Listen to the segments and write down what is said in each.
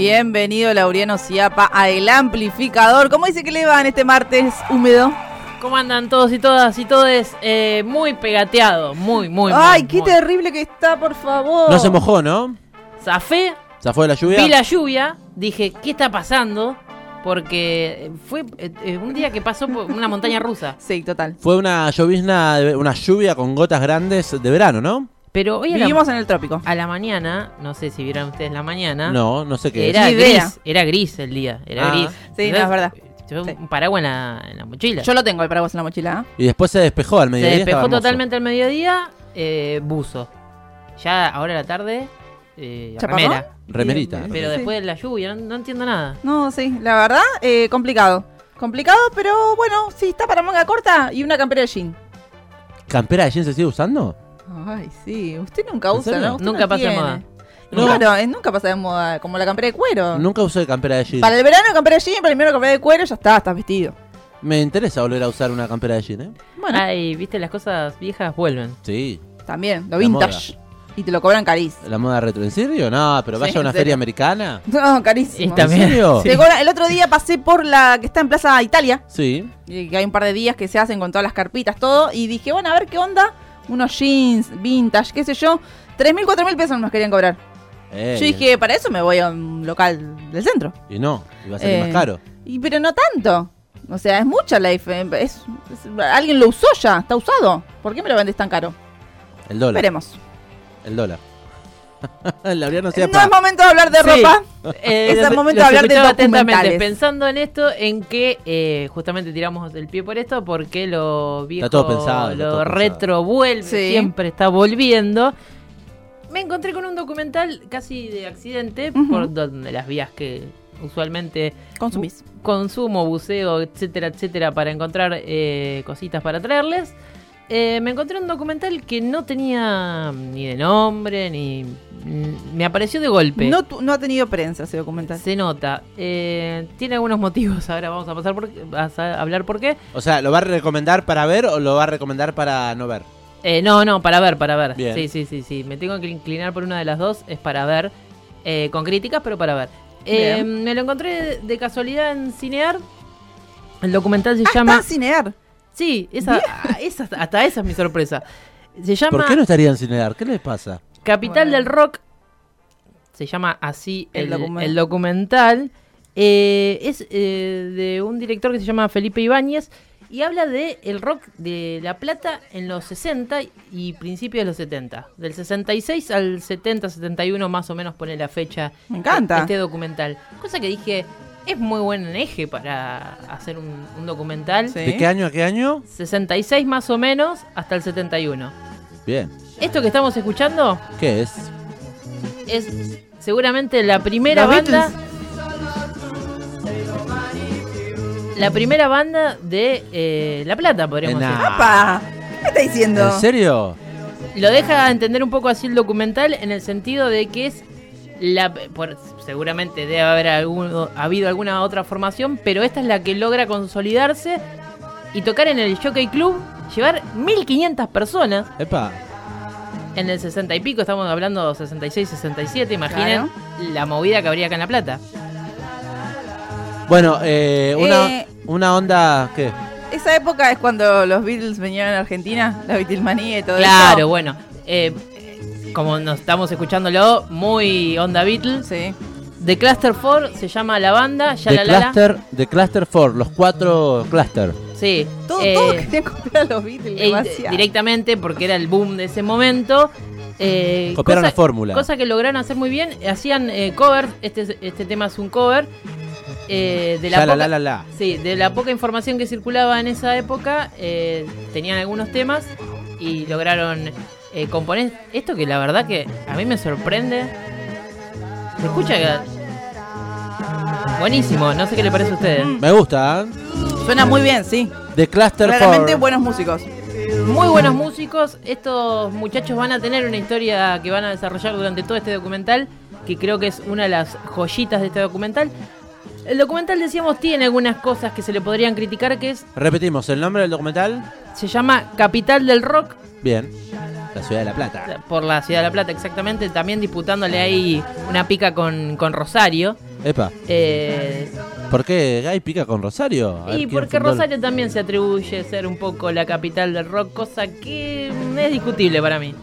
Bienvenido Laureano Ciapa a El Amplificador. ¿Cómo dice que le va en este martes húmedo? ¿Cómo andan todos y todas y todes? Eh, muy pegateado, muy, muy. Ay, muy, qué muy. terrible que está, por favor. No se mojó, ¿no? Zafé, ¿Se fue de la lluvia? vi la lluvia, dije, ¿qué está pasando? Porque fue eh, eh, un día que pasó por una montaña rusa. Sí, total. Fue una llovizna, una lluvia con gotas grandes de verano, ¿no? Pero hoy la, Vivimos en el trópico. a la mañana, no sé si vieron ustedes la mañana. No, no sé qué Era gris, idea. era gris el día, era Ah. gris. Sí, no, es verdad. Yo Sí. un paraguas en la, en la mochila. Yo lo tengo el paraguas en la mochila. ¿eh? Y después se despejó al Se mediodía. despejó estaba hermoso. totalmente al mediodía, eh, buzo. Ya ahora a la tarde, eh. Remerita. Pero después de la lluvia, no, no entiendo nada. No, sí, la verdad, eh, complicado. Complicado, pero bueno, sí, está para manga corta y una campera de jean. ¿Campera de jean se sigue usando? Ay, sí, usted nunca ¿En usa? ¿no? Usted Nunca no pasa de tiene. moda. No. Claro, eh, nunca pasa de moda, como la campera de cuero. Nunca usé campera de jean. Para el verano campera de jean, para el invierno campera de cuero, ya está, estás vestido. Me interesa volver a usar una campera de jean, ¿eh? Bueno, Ay, viste, las cosas viejas vuelven. Sí. también, lo la vintage. Y te lo cobran carísimo. ¿La moda retro? ¿En serio? No, pero Sí, vaya a una feria americana. No, carísimo. Y también- ¿En serio? Te cobran- el otro día pasé por la que está en Plaza Italia, Sí. y que hay un par de días que se hacen con todas las carpitas, todo, y dije, bueno, a ver qué onda, unos jeans, vintage, qué sé yo, 3.000, 4.000 pesos nos querían cobrar. Eh, Yo dije, para eso me voy a un local del centro. Y no, iba a Eh, más caro. Y, pero no tanto. O sea, es mucha la diferencia. Es, es- alguien lo usó ya, está usado. ¿Por qué me lo vendes tan caro? El dólar. Veremos. El dólar. Laureano No es momento de hablar de Sí. ropa. Eh, Es el momento de hablar de documentales. pensando en esto, en que eh, justamente tiramos el pie por esto, porque lo viejo, todo pensado, está lo todo retro vuelve, Sí. siempre está volviendo. Me encontré con un documental casi de accidente, por donde las vías que usualmente Consumís. bu- consumo, buceo, etcétera, etcétera, para encontrar eh, cositas para traerles. Eh, me encontré un documental que no tenía ni de nombre, ni... ni- me apareció de golpe. No, tu- no ha tenido prensa ese documental. Se nota. Eh, tiene algunos motivos. Ahora vamos a pasar por a hablar por qué. O sea, ¿lo va a recomendar para ver o lo va a recomendar para no ver? Eh, no, no, para ver, para ver. Bien. Sí, sí, sí, sí. Me tengo que inclinar por una de las dos. Es para ver. eh, con críticas, pero para ver. Eh, me lo encontré de, de casualidad en Cinear. El documental se Ah, llama. está en Cinear. Sí, esa, ah, esa- hasta esa es mi sorpresa. Se llama ¿Por qué no estaría en Cinear? ¿Qué les pasa? Capital Bueno. del Rock. Se llama así El el, documental. el documental. Eh, es eh, de un director que se llama Felipe Ibáñez y habla de el rock de La Plata en los 60 y principios de los 70. Del 66 al 70, 71 más o menos pone la fecha Me encanta. este documental. Cosa que dije, es muy buen eje para hacer un, un documental. Sí. ¿De qué año a qué año? 66 más o menos hasta el 71. Bien. Esto que estamos escuchando ¿Qué es? es seguramente la primera banda. Beatles. La primera banda de eh, La Plata, podríamos decir. ¡Apa! ¿Qué me está diciendo? ¿En serio? Lo deja entender un poco así el documental en el sentido de que es la. por- seguramente debe haber algún- habido alguna otra formación, pero esta es la que logra consolidarse y tocar en el Jockey Club, llevar 1500 personas Epa. en el 60 y pico, estamos hablando 66, 67, imaginen la movida que habría acá en La Plata. Bueno, eh, una, Eh. una onda. ¿Qué? Esa época es cuando los Beatles venían a Argentina, la Beatlemanía y todo Claro, eso. bueno. eh, como nos estamos escuchándolo, muy onda Beatles. Sí. The Cluster 4 se llama la banda, ya The la la la. Cluster, The Cluster 4, los cuatro Cluster. Sí. Todo, eh, todo querían copiar a los Beatles. eh, directamente porque era el boom de ese momento. Eh, Copiaron cosa- la fórmula. Cosa que lograron hacer muy bien. Hacían eh, covers. Este, este tema es un cover. eh, de la Ya la poca- la la la. Sí, de la poca información que circulaba en esa época, eh, tenían algunos temas y lograron eh, componer esto que la verdad que a mí me sorprende. Se escucha que... Buenísimo, no sé qué le parece a ustedes. Me gusta, ¿eh? Suena muy bien, sí. The Cluster Claramente 4. buenos músicos. Muy buenos músicos, estos muchachos van a tener una historia que van a desarrollar durante todo este documental, que creo que es una de las joyitas de este documental. El documental, decíamos, tiene algunas cosas que se le podrían criticar, que es, Repetimos, el nombre del documental. se llama Capital del Rock, Bien. La ciudad de La Plata. por la ciudad de La Plata exactamente, también disputándole ahí una pica con, con Rosario. Epa. Eh, ¿Por qué Guy pica con Rosario? A y porque el- Rosario también se atribuye ser un poco la capital del rock, cosa que es discutible para mí.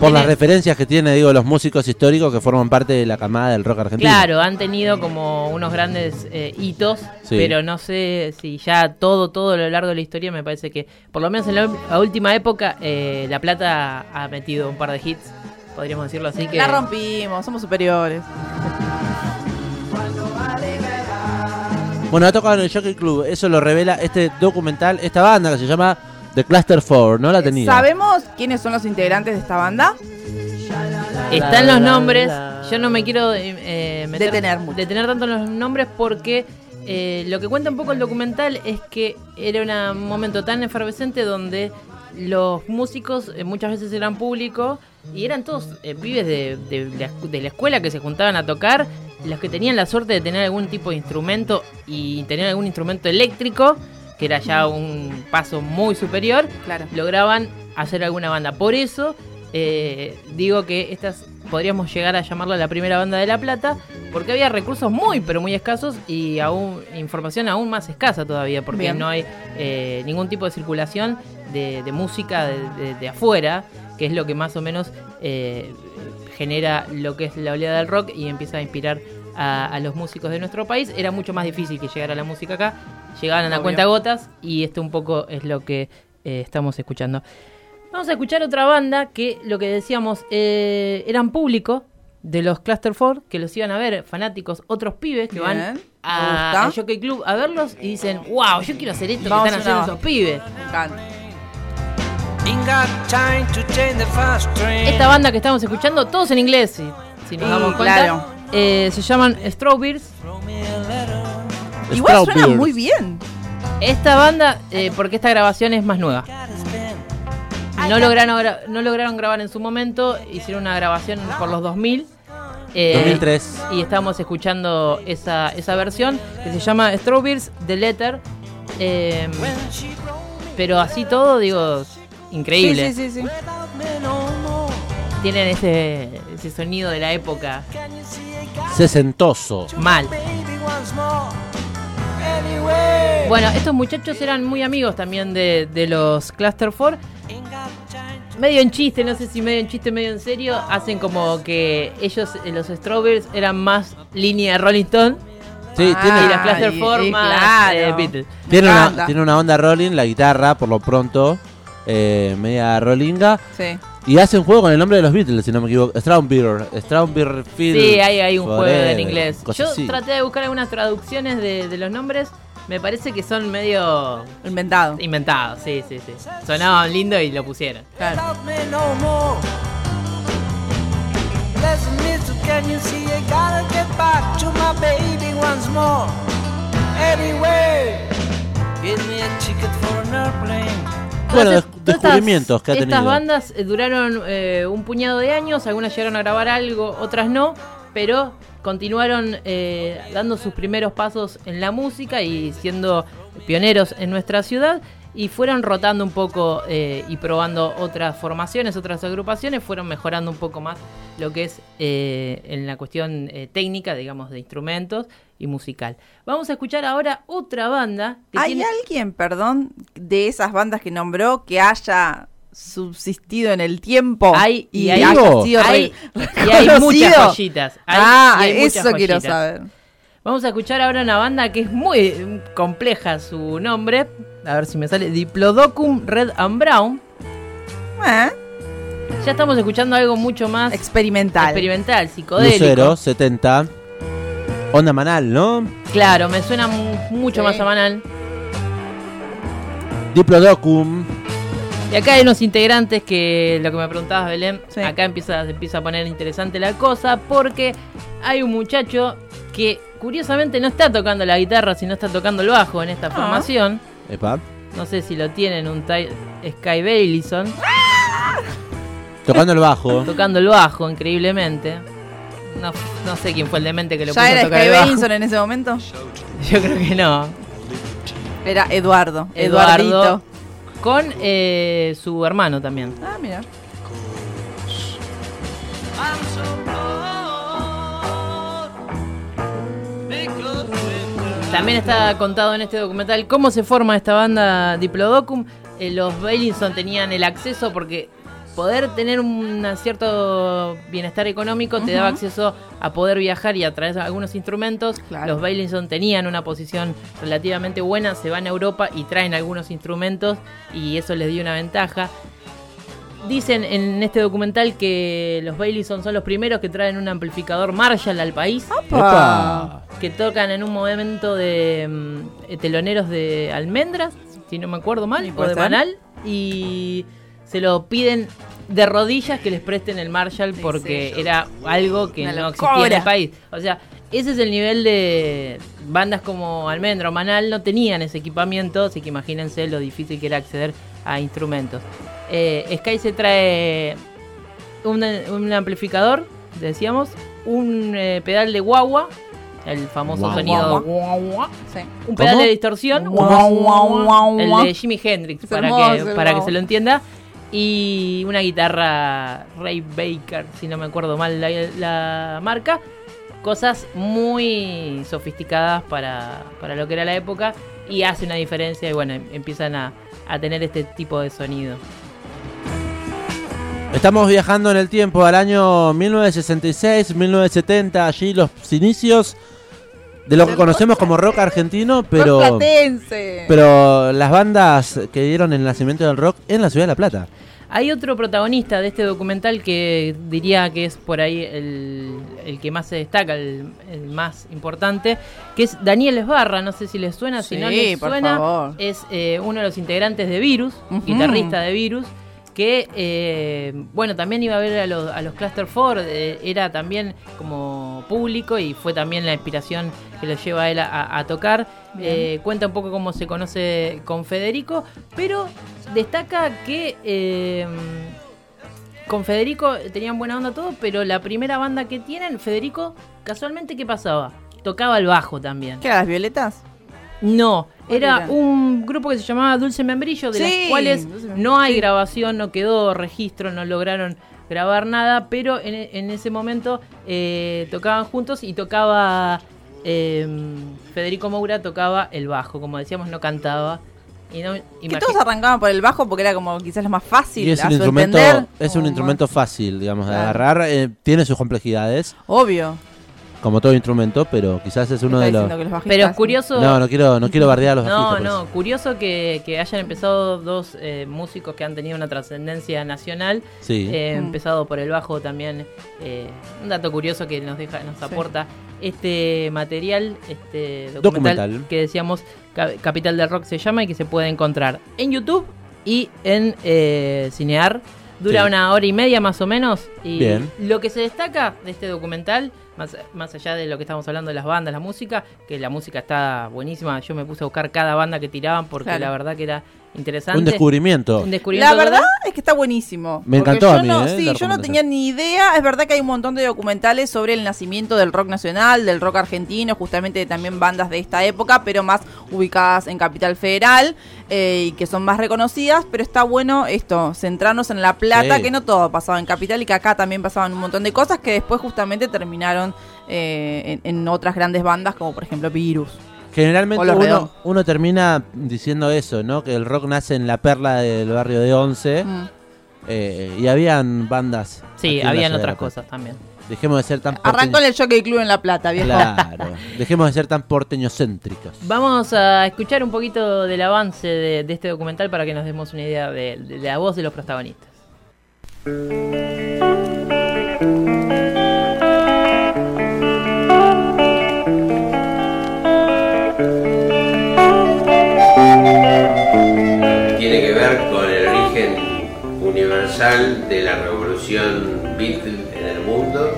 Por las referencias que tiene, digo, los músicos históricos que forman parte de la camada del rock argentino. Claro, han tenido como unos grandes eh, hitos, Sí. pero no sé si ya todo, todo a lo largo de la historia me parece que, por lo menos en la, la última época, eh, La Plata ha metido un par de hits, podríamos decirlo así. que La rompimos, somos superiores. Bueno, ha tocado en el Jockey Club. Eso lo revela este documental, esta banda que se llama The Cluster Four. No la tenía. ¿Sabemos quiénes son los integrantes de esta banda? Están La, los nombres. Yo no me quiero eh, eh, meter- Detener mucho. detener tanto en los nombres porque eh, lo que cuenta un poco el documental es que era un momento tan efervescente donde los músicos eh, muchas veces eran públicos y eran todos eh, pibes de, de la, de la escuela que se juntaban a tocar, los que tenían la suerte de tener algún tipo de instrumento y tener algún instrumento eléctrico, que era ya un paso muy superior, Claro. lograban hacer alguna banda. Por eso eh, digo que estas podríamos llegar a llamarla la primera banda de La Plata, porque había recursos muy, pero muy escasos y aún información aún más escasa todavía, porque Bien. no hay eh, ningún tipo de circulación de, de música de, de- de afuera, que es lo que más o menos eh, genera lo que es la oleada del rock y empieza a inspirar a, a los músicos de nuestro país. Era mucho más difícil que llegara la música acá, llegaban a cuenta gotas y esto un poco es lo que eh, estamos escuchando. Vamos a escuchar otra banda que lo que decíamos eh, eran público de los Cluster 4 que los iban a ver fanáticos, otros pibes que Bien, van a- al Jockey Club a verlos y dicen, wow, yo quiero hacer esto Vamos que a están haciendo esos pibes. Esta banda que estamos escuchando, todos en inglés, si, si nos Sí, damos cuenta, claro. eh, se llaman Strawberries. Igual suena muy bien. Esta banda, eh, porque esta grabación es más nueva. No lograron, gra- no lograron grabar en su momento, hicieron una grabación por los 2000. eh, 2003. Y estamos escuchando esa, esa versión que se llama Strawberries The Letter. eh, me pero así todo, digo, increíble. Sí, sí, sí. Tienen ese, ese sonido de la época Sesentoso. mal. Bueno, estos muchachos eran muy amigos también de, de los Cluster 4. Ain't got time to Medio en chiste, no sé si medio en chiste, medio en serio, hacen como que ellos, eh, los Strawberries, eran más línea Rolling Stone Sí, Ah, tiene, y las Cluster y- 4 y más claro. eh, Beatles. tiene, una, tiene una onda rolling, la guitarra, por lo pronto, eh, media rollinga. Sí. Y hace un juego con el nombre de los Beatles, si no me equivoco. Strawberry. Strawberry Field. Sí, hay, hay un juego Forever, en inglés. Yo así. traté de buscar algunas traducciones de, de los nombres. Me parece que son medio Inventado. inventados, sí, sí, sí. Sonaban lindo y lo pusieron. Claro. Anyway, give me a ticket for an airplane. Bueno, Todas todas descubrimientos que ha Estas tenido. bandas eh, duraron eh, un puñado de años, algunas llegaron a grabar algo, otras no, pero continuaron eh, dando sus primeros pasos en la música y siendo pioneros en nuestra ciudad y fueron rotando un poco eh, y probando otras formaciones, otras agrupaciones, fueron mejorando un poco más lo que es eh, en la cuestión eh, técnica, digamos, de instrumentos y musical. Vamos a escuchar ahora otra banda que ¿Hay tiene... alguien, perdón, de esas bandas que nombró que haya subsistido en el tiempo Hay- y y hay- haya sido hay, y hay muchas joyitas. Hay- ah, y muchas eso quiero saber. Vamos a escuchar ahora una banda que es muy compleja su nombre. A ver si me sale. Diplodocum Red and Brown. Eh, Ya estamos escuchando algo mucho más experimental. experimental, psicodélico. Lucero, 70. Onda Manal, ¿no? Claro, me suena mu- mucho Sí. más a Manal. Diplodocum. Y acá hay unos integrantes que lo que me preguntabas, Belén, Sí. acá empieza, se empieza a poner interesante la cosa porque hay un muchacho que curiosamente no está tocando la guitarra, sino está tocando el bajo en esta Ah. formación. Epa. No sé si lo tienen, un Ty- Sky Bailison, Tocando el bajo. tocando el bajo increíblemente. No, no sé quién fue el demente que lo puso ¿Ya a era tocar Sky el bajo. En ese momento? Yo creo que no. Era Eduardo. Eduardo. Eduardito. Con eh, su hermano también. Ah, mira. También está contado en este documental cómo se forma esta banda Diplodocum. Eh, los Bailinson tenían el acceso porque poder tener un cierto bienestar económico te daba acceso a poder viajar y a traer algunos instrumentos. Claro. Los Bailinson tenían una posición relativamente buena, se van a Europa y traen algunos instrumentos y eso les dio una ventaja. Dicen en este documental que los Bailinson son los primeros que traen un amplificador Marshall al país Opa. que tocan en un momento de mm, teloneros de almendras, si no me acuerdo mal, o puede de ser. banal, y se lo piden de rodillas que les presten el Marshall porque era algo que no existía en el país. O sea, ese es el nivel de bandas como Almendra o Manal no tenían ese equipamiento, así que imagínense lo difícil que era acceder a instrumentos. Eh, Sky se trae un, un amplificador, decíamos, un eh, pedal de guagua, el famoso Guau. sonido Guagua. Sí. un pedal ¿Cómo? de distorsión, Guau, guau, guau, el guau. de Jimi Hendrix, para, hermoso, que, para que guau. se lo entienda, y una guitarra Ray Baker, si no me acuerdo mal la, marca. Cosas muy sofisticadas para, para lo que era la época y hace una diferencia y bueno, em- empiezan a, a tener este tipo de sonido. Estamos viajando en el tiempo al año 1966, 1970, allí los inicios de lo que conocemos como rock argentino, pero, Rock platense. pero las bandas que dieron el nacimiento del rock en la ciudad de La Plata. Hay otro protagonista de este documental que diría que es por ahí el, el que más se destaca, el, el más importante, que es Daniel Esbarra. No sé si les suena, si no Sí, les por suena, favor. es eh, uno de los integrantes de Virus, guitarrista de Virus, que, eh, bueno, también iba a ver a los, a los Cluster Four, eh, era también como público y fue también la inspiración que lo lleva a él a, a tocar. Eh, cuenta un poco cómo se conoce con Federico, pero destaca que eh, con Federico tenían buena onda todo, pero la primera banda que tienen, Federico, casualmente, ¿qué pasaba? Tocaba el bajo también. ¿Qué las violetas? No, ¿Cuál era era? un grupo que se llamaba Dulce Membrillo, de Sí, las cuales no hay sí. grabación, no quedó registro, no lograron grabar nada, pero en, en ese momento eh, tocaban juntos y tocaba eh, Federico Moura, tocaba el bajo, como decíamos, no cantaba. Y no, Que todos arrancaban por el bajo porque era como quizás lo más fácil Y es a un su instrumento, entender. es un instrumento fácil, digamos, de agarrar. eh, tiene sus complejidades, Obvio. Como todo instrumento, pero quizás es uno de los. que los bajistas- Pero es curioso. No, no quiero, no quiero bardear a los No, bajistas, no, pues. curioso que, que hayan empezado dos eh, músicos que han tenido una trascendencia nacional. Sí. Eh, Mm. Empezado por el bajo también. eh, un dato curioso que nos deja, nos aporta este material, este documental, Documental. que decíamos Ca- Capital del Rock se llama y que se puede encontrar en YouTube y en eh, Cinear. Dura Sí. una hora y media más o menos. Y Bien. lo que se destaca de este documental, más, más allá de lo que estamos hablando de las bandas, la música, que la música está buenísima. Yo me puse a buscar cada banda que tiraban porque Claro. la verdad que era interesante. Un descubrimiento. Un descubrimiento La verdad es que está buenísimo. Me encantó yo a mí, no, eh, Sí, yo no tenía ni idea. Es verdad que hay un montón de documentales sobre el nacimiento del rock nacional, del rock argentino, justamente también bandas de esta época, pero más ubicadas en Capital Federal eh, y que son más reconocidas. Pero está bueno esto, centrarnos en La Plata, Sí. que no todo pasaba en Capital y que acá también pasaban un montón de cosas que después justamente terminaron eh, en, en otras grandes bandas, como por ejemplo Virus. Generalmente uno, termina diciendo eso, ¿no? Que el rock nace en la perla del barrio de Once. Mm. eh, y habían bandas. Sí, habían otras cosas también. Dejemos de ser tan Arrancó en el Jockey Club en La Plata, viejo. Claro. Dejemos de ser tan porteñocéntricos. Vamos a escuchar un poquito del avance de, de este documental para que nos demos una idea de, de la voz de los protagonistas. De la revolución Beatle en el mundo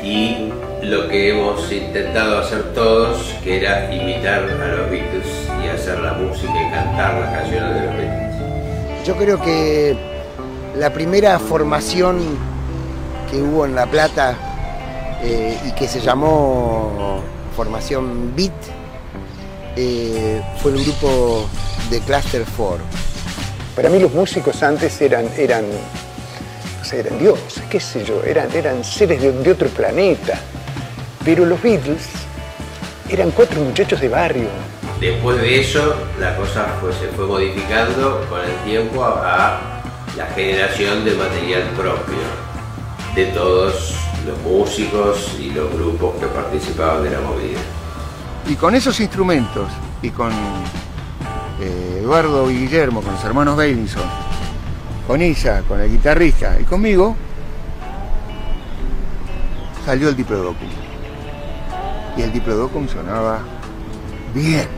y lo que hemos intentado hacer todos, que era imitar a los Beatles y hacer la música y cantar las canciones de los Beatles. Yo creo que la primera formación que hubo en La Plata eh, y que se llamó formación Beat eh, fue el grupo de Cluster 4. Para mí los músicos antes eran, eran, no sé, eran dioses, qué sé yo, eran, eran seres de, de otro planeta. Pero los Beatles Eran cuatro muchachos de barrio. Después de eso, la cosa fue- se fue modificando con el tiempo a, a la generación de material propio de todos los músicos y los grupos que participaban de la movida. Y con esos instrumentos, y con eh, Eduardo y Guillermo, con los hermanos Bailinson, con Isa, con el guitarrista y conmigo, salió el Diplodocum. Y el Diplodocum sonaba bien.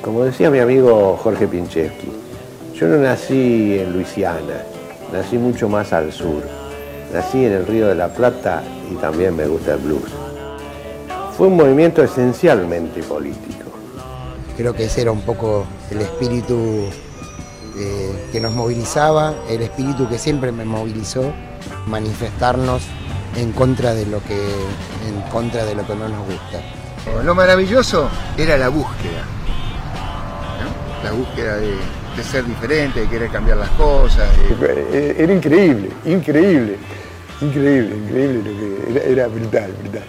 Como decía mi amigo Jorge Pincheski, yo no nací en Luisiana, nací mucho más al sur. Nací en el Río de la Plata y también me gusta el blues. Fue un movimiento esencialmente político. Creo que ese era un poco el espíritu eh, que nos movilizaba, el espíritu que siempre me movilizó, manifestarnos en contra de lo que, en contra de lo que no nos gusta. Lo maravilloso era la búsqueda. ¿no? La búsqueda de, de ser diferente, de querer cambiar las cosas. de- Eh, Era increíble, increíble, increíble, increíble lo que era, era brutal, brutal.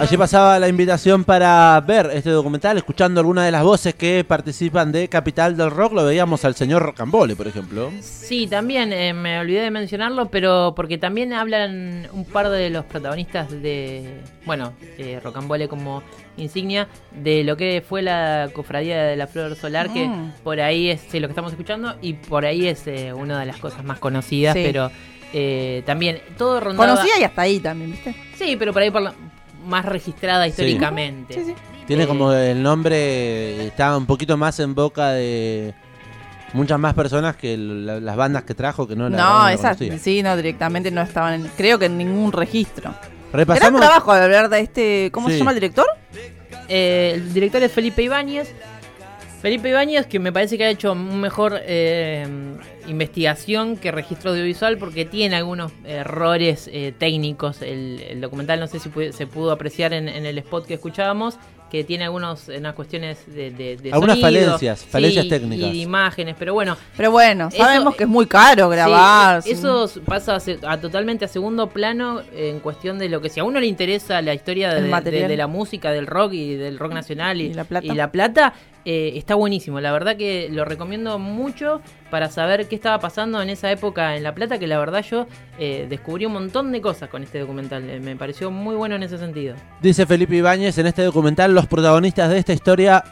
Allí pasaba la invitación para ver este documental, escuchando algunas de las voces que participan de Capital del Rock. Lo veíamos al señor Rocambole, por ejemplo. Sí, también eh, me olvidé de mencionarlo, pero porque también hablan un par de los protagonistas de, bueno, de Rocambole como insignia, de lo que fue la cofradía de la Flor Solar, que Mm. por ahí es sí, lo que estamos escuchando y por ahí es eh, una de las cosas más conocidas, Sí. pero eh, también todo rondaba... Conocida y hasta ahí también, ¿viste? Sí, pero por ahí por la- más registrada históricamente. Sí, sí. Tiene Eh, como el nombre, está un poquito más en boca de muchas más personas que la- las bandas que trajo que no la No, esas sí, no, directamente no estaban, en- creo que en ningún registro. Gran Repasamos. trabajo de hablar de este, ¿cómo Sí. se llama el director? Eh, el director es Felipe Ibáñez. Felipe Ibáñez, que me parece que ha hecho mejor eh, investigación que registro audiovisual porque tiene algunos errores eh, técnicos. El, el documental, no sé si se pudo apreciar en el spot que escuchábamos, que tiene algunos, unas cuestiones de, de, de Algunas sonido, falencias, falencias sí, técnicas. Y de imágenes, pero bueno. Pero bueno, Eso- sabemos que es muy caro grabar. Sí, sin- eso pasa a, se- a totalmente a segundo plano en cuestión de lo que si a uno le interesa la historia de, la música, del rock y del rock nacional y, ¿Y La Plata? y La Plata, eh, está buenísimo. La verdad que lo recomiendo mucho para saber qué estaba pasando en esa época en La Plata, que la verdad yo eh, descubrí un montón de cosas con este documental. Eh, me pareció muy bueno en ese sentido. Dice Felipe Ibáñez, en este documental los protagonistas de esta historia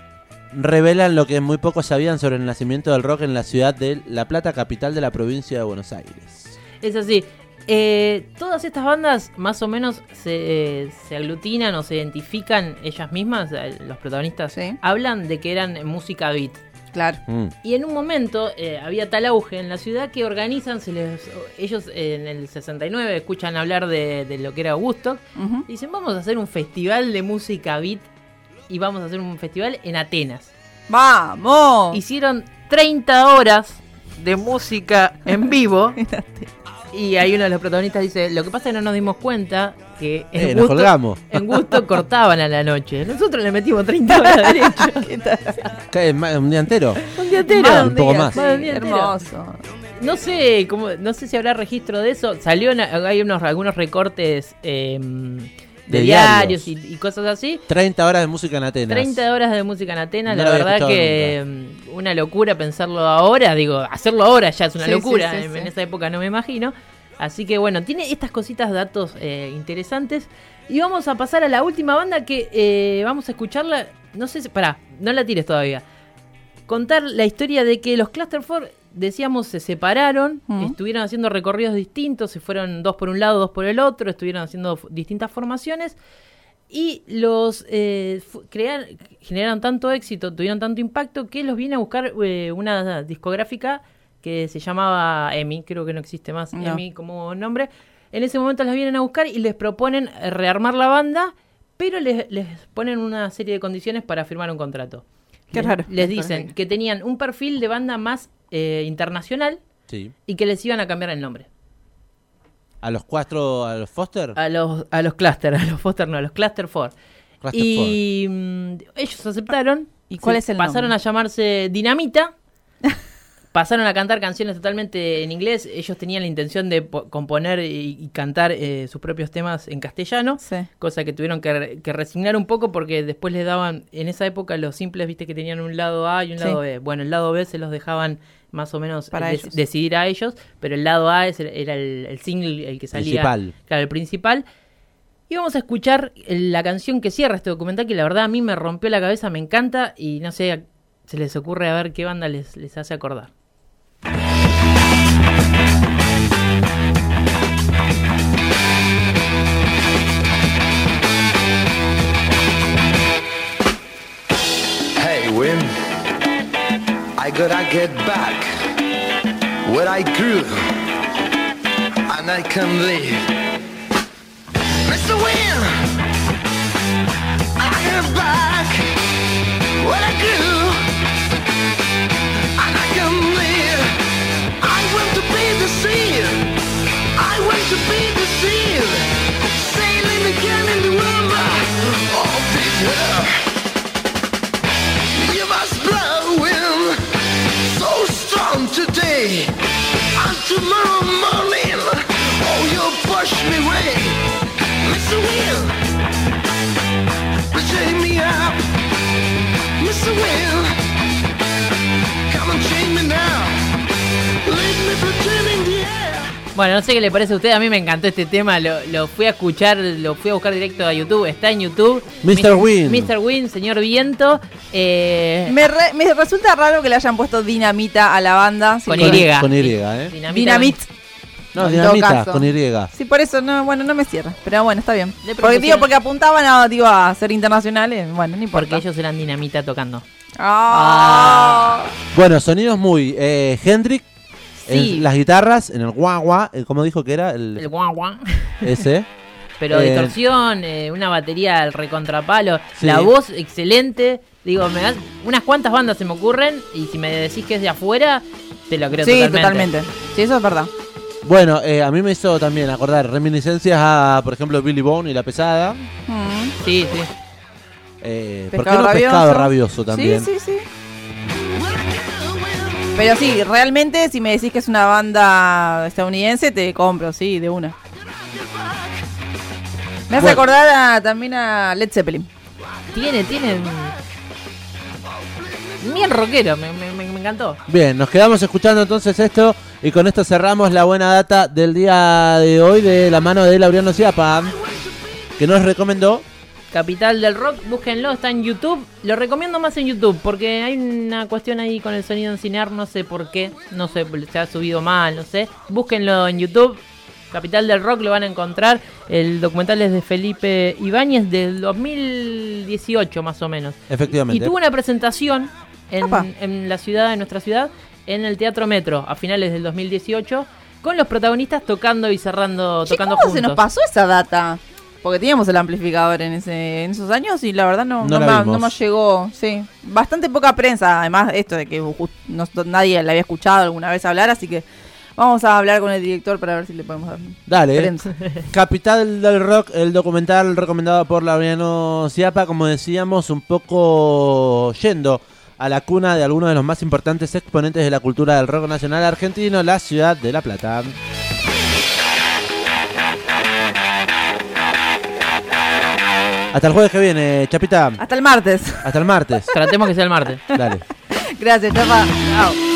revelan lo que muy pocos sabían sobre el nacimiento del rock en la ciudad de La Plata, capital de la provincia de Buenos Aires. Es así. Eh, todas estas bandas más o menos se, eh, se aglutinan o se identifican ellas mismas, eh, los protagonistas Sí. hablan de que eran música beat. Claro. Mm. Y en un momento eh, había tal auge en la ciudad que organizan, se les, ellos eh, en el 69 escuchan hablar de, de lo que era Woodstock, Ujú. y dicen vamos a hacer un festival de música beat y vamos a hacer un festival en Atenas. ¡Vamos! Hicieron 30 horas de música en vivo. Y ahí uno de los protagonistas dice, lo que pasa es que no nos dimos cuenta que en, Eh, nos gusto, colgamos. en gusto cortaban a la noche. Nosotros le metimos 30 horas derecho. ¿Qué, es ma- ¿Un día entero? Un día entero. Más Un poco día, más. sí, hermoso. No sé, cómo, no sé si habrá registro de eso. Salió, en- hay unos algunos recortes eh, de, De diarios diarios. y, y cosas así. 30 horas de música en Atenas. 30 horas de música en Atenas, No la verdad que mm, una locura pensarlo ahora, digo, hacerlo ahora ya es una Sí, locura, sí, sí, en, sí. en esa época no me imagino. Así que bueno, tiene estas cositas, datos eh, interesantes. Y vamos a pasar a la última banda que eh, vamos a escucharla, no sé si, pará, no la tires todavía. Contar la historia de que los Clusterford, decíamos, se separaron, estuvieron haciendo recorridos distintos, se fueron dos por un lado, dos por el otro, estuvieron haciendo distintas formaciones. Y los eh, crear- generaron tanto éxito, tuvieron tanto impacto que los viene a buscar eh, una discográfica que se llamaba EMI, creo que no existe más No. EMI como nombre. En ese momento las vienen a buscar y les proponen eh, rearmar la banda, pero les, les ponen una serie de condiciones para firmar un contrato. Qué Les- raro. Les dicen que tenían un perfil de banda más eh, internacional Sí. y que les iban a cambiar el nombre. ¿A los cuatro, a los Foster? A los, a los Cluster, a los Foster no, a los Cluster 4. Cluster y mm, ellos aceptaron. ¿Y cuál es el Pasaron nombre? a llamarse Dinamita. pasaron a cantar canciones totalmente en inglés. Ellos tenían la intención de po- componer y, y cantar eh, sus propios temas en castellano, Sí. cosa que tuvieron que, re- que resignar un poco porque después les daban, en esa época los simples, viste que tenían un lado A y un Sí. lado B. Bueno, el lado B se los dejaban más o menos Para eh, ellos. decidir a ellos, pero el lado A es el- era el, el single, el que salía, Principal. claro, el principal. Y vamos a escuchar el- la canción que cierra este documental, que la verdad a mí me rompió la cabeza, me encanta y no sé, se les ocurre a ver qué banda les, les hace acordar. Hey, Win, I get back where I grew, and I can live. Mr. Win, I get back where I grew, and I can live. I want to be the sea. Push me away, Mr. Will. Chain me up, Mr. Will. Come and chain me now. Leave me pretending the air. Bueno, no sé qué le parece a usted, a mí me encantó este tema, lo, lo fui a escuchar, lo fui a buscar directo a YouTube, está en YouTube. Mr. Win. Mr. Win, señor Viento. eh, Me, re- me resulta raro que le hayan puesto dinamita a la banda. Con Y. Con Y, ¿eh? Dinamita- Dinamit. No, En todo dinamita, caso. con Y. Sí, por eso, no, bueno, no me cierra. Pero bueno, está bien. Le Porque, digo, propusieron- porque apuntaban a, digo, a ser internacionales. Bueno, no importa. Porque ellos eran dinamita tocando. Ah. Bueno, sonidos muy eh, Hendrix Sí. en las guitarras, en el guagua, eh, ¿cómo dijo que era? El, El guau guau. ese. Pero Eh, distorsión, eh, una batería al recontrapalo, Sí. la voz excelente. Digo, me das unas cuantas bandas se me ocurren y si me decís que es de afuera, te lo creo Sí, totalmente. totalmente. Sí, eso es verdad. Bueno, eh, a mí me hizo también acordar reminiscencias a, por ejemplo, Billy Bone y La Pesada. Mm. Sí, sí. Eh, ¿Por qué Pescado no rabioso. Pescado Rabioso también? Sí, sí, sí. Pero sí, realmente si me decís que es una banda estadounidense, te compro, sí, de una. Me hace Bueno. acordar a- también a Led Zeppelin. Tiene, tiene. Bien rockero, me- me encantó. Bien, nos quedamos escuchando entonces esto y con esto cerramos la buena data del día de hoy de la mano de Laureano Ciapa, que nos recomendó. Capital del Rock, búsquenlo, está en YouTube. Lo recomiendo más en YouTube porque hay una cuestión ahí con el sonido en Cinear, no sé por qué, no sé, se ha subido mal, no sé. Búsquenlo en YouTube. Capital del Rock lo van a encontrar. El documental es de Felipe Ibáñez del 2018 más o menos. Y Efectivamente. tuvo una presentación en, la ciudad, en nuestra ciudad, en el Teatro Metro a finales del 2018 con los protagonistas tocando y cerrando, Che, tocando ¿Cómo juntos. se nos pasó esa data? Porque teníamos el amplificador en ese en esos años y la verdad no, No no, la me, vimos. no me llegó. Sí, bastante poca prensa, además esto de que nadie la había escuchado alguna vez hablar, así que vamos a hablar con el director para ver si le podemos dar Dale. prensa. Capital del Rock, el documental recomendado por Laureano Ciapa, como decíamos, un poco yendo a la cuna de algunos de los más importantes exponentes de la cultura del rock nacional argentino, la ciudad de La Plata. Hasta el jueves que viene, Chapita. Hasta el martes. Hasta el martes. Tratemos que sea el martes. Dale. Gracias, Chapa. Chao.